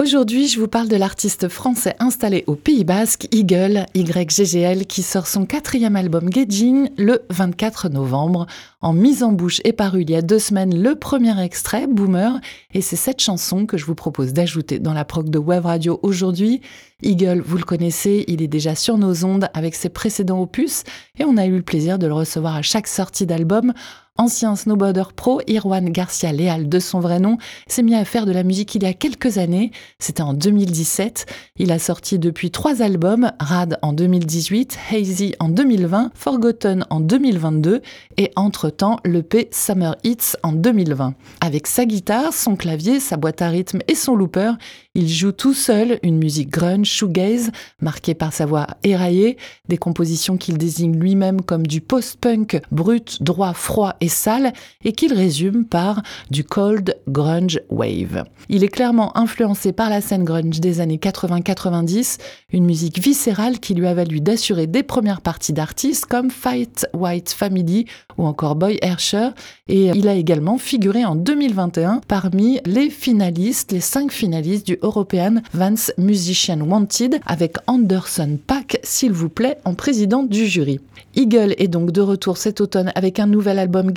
Aujourd'hui, je vous parle de l'artiste français installé au Pays Basque, Eagle, YGGL, qui sort son quatrième album Gedjin le 24 novembre. En mise en bouche est paru il y a deux semaines le premier extrait, Boomer, et c'est cette chanson que je vous propose d'ajouter dans la prog de Web Radio aujourd'hui. Eagle, vous le connaissez, il est déjà sur nos ondes avec ses précédents opus, et on a eu le plaisir de le recevoir à chaque sortie d'album. Ancien snowboarder pro, Irwan Garcia Leal, de son vrai nom, s'est mis à faire de la musique il y a quelques années. C'était en 2017. Il a sorti depuis trois albums, Rad en 2018, Hazy en 2020, Forgotten en 2022 et entre-temps l'EP Summer Hits en 2020. Avec sa guitare, son clavier, sa boîte à rythme et son looper, il joue tout seul une musique grunge, shoegaze, marquée par sa voix éraillée, des compositions qu'il désigne lui-même comme du post-punk brut, droit, froid et sale, et qu'il résume par du cold grunge wave. Il est clairement influencé par la scène grunge des années 80-90, une musique viscérale qui lui a valu d'assurer des premières parties d'artistes comme Fight White Family ou encore Boy Hersher, et il a également figuré en 2021 parmi les finalistes, les cinq finalistes du European Vance Musician Wanted avec Anderson Pack, s'il vous plaît, en président du jury. Eagle est donc de retour cet automne avec un nouvel album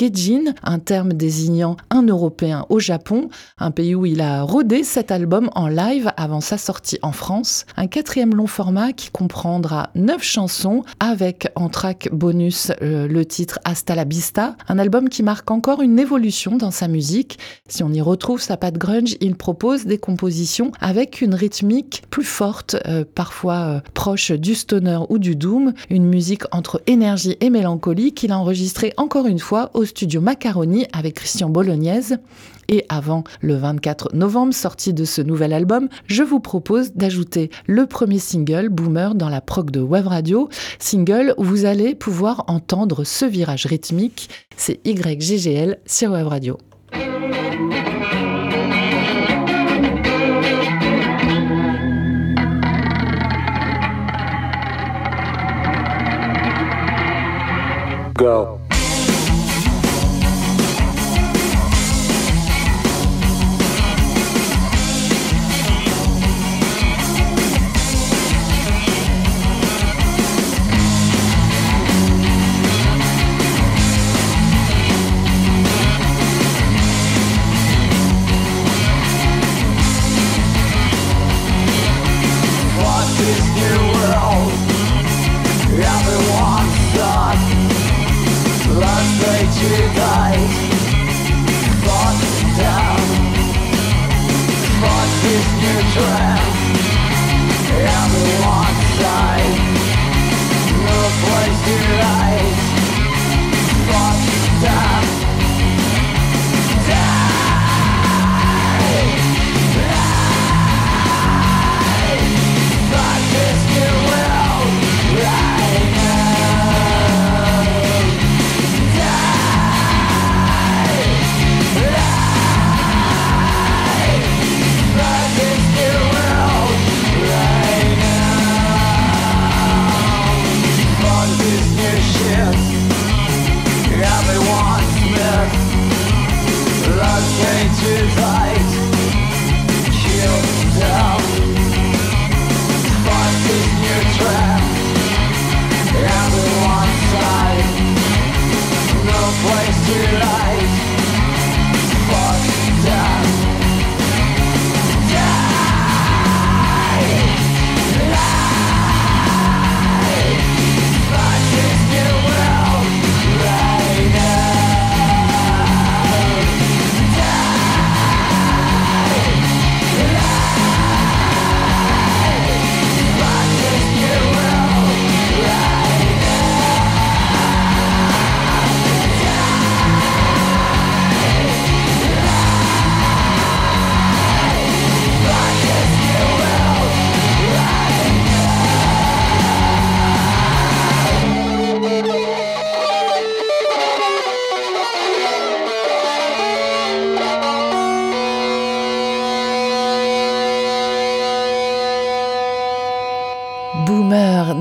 Un terme désignant un Européen au Japon, un pays où il a rodé cet album en live avant sa sortie en France. Un quatrième long format qui comprendra neuf chansons avec en track bonus euh, le titre Hasta la Vista, un album qui marque encore une évolution dans sa musique. Si on y retrouve sa patte grunge, il propose des compositions avec une rythmique plus forte, euh, parfois euh, proche du stoner ou du doom, une musique entre énergie et mélancolie qu'il a enregistré encore une fois au studio Macaroni avec Christian Bolognaise. Et avant le 24 novembre, sortie de ce nouvel album, je vous propose d'ajouter le premier single, Boomer, dans la prog de Web Radio. Single où vous allez pouvoir entendre ce virage rythmique. C'est YGGL sur Web Radio. go.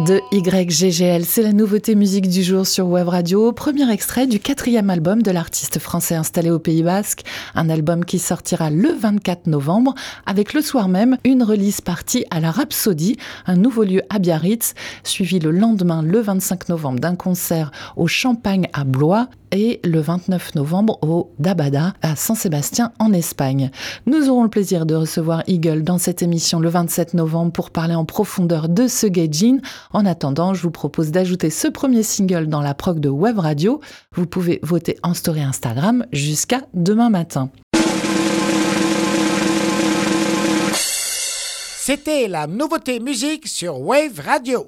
De YGGL, c'est la nouveauté musique du jour sur Web Radio. Premier extrait du quatrième album de l'artiste français installé au Pays Basque. Un album qui sortira le 24 novembre avec le soir même une release partie à la Rhapsody, un nouveau lieu à Biarritz, suivi le lendemain, le 25 novembre, d'un concert au Champagne à Blois et le 29 novembre au Dabada à San-Sébastien en Espagne. Nous aurons le plaisir de recevoir Eagle dans cette émission le 27 novembre pour parler en profondeur de ce gaijin. En attendant, je vous propose d'ajouter ce premier single dans la prog de Web Radio. Vous pouvez voter en story Instagram jusqu'à demain matin. C'était la nouveauté musique sur Wave Radio.